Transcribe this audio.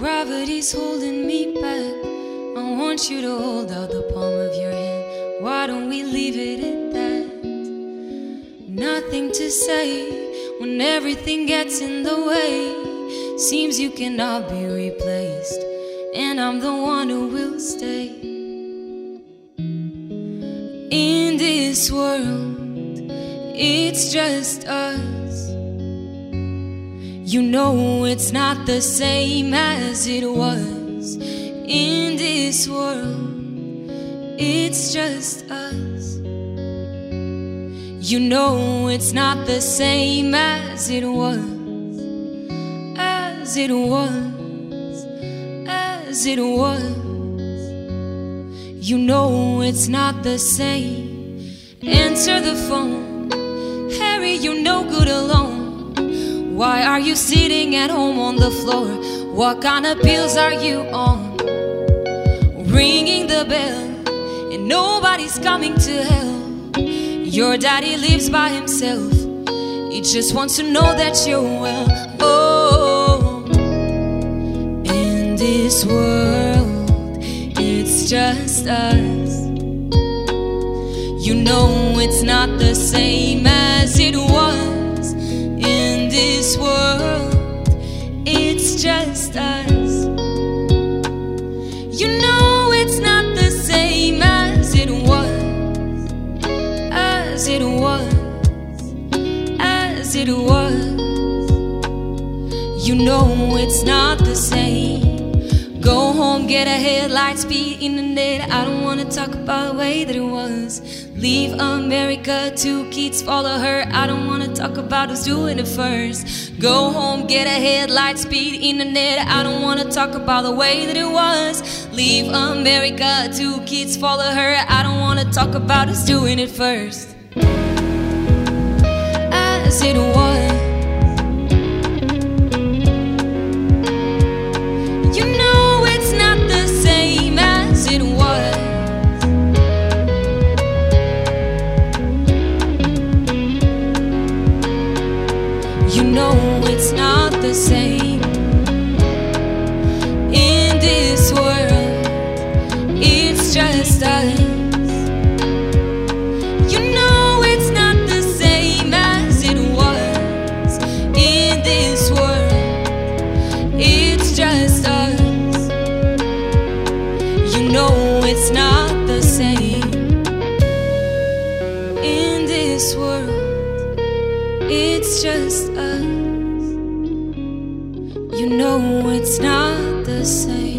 Gravity's holding me back. I want you to hold out the palm of your hand. Why don't we leave it at that? Nothing to say when everything gets in the way. Seems you cannot be replaced, and I'm the one who will stay. In this world, it's just us. You know it's not the same as it was. In this world, it's just us. You know it's not the same as it was, as it was, as it was. You know it's not the same. Answer the phone, Harry, you're no good alone. Why are you sitting at home on the floor? What kind of pills are you on? Ringing the bell, and nobody's coming to help. Your daddy lives by himself. He just wants to know that you're well. Oh, in this world, it's just us. You know it's not the same as as it was. You know it's not the same. Go home, get a headlight speed internet. I don't wanna talk about the way that it was. Leave America, two kids follow her. I don't wanna talk about who's doing it first. Go home, get a headlight speed internet. I don't wanna talk about the way that it was. Leave America, two kids follow her. I don't wanna talk about who's doing it first. As it was. You know it's not the same as it was. You know it's not the same. Just us. You know it's not the same.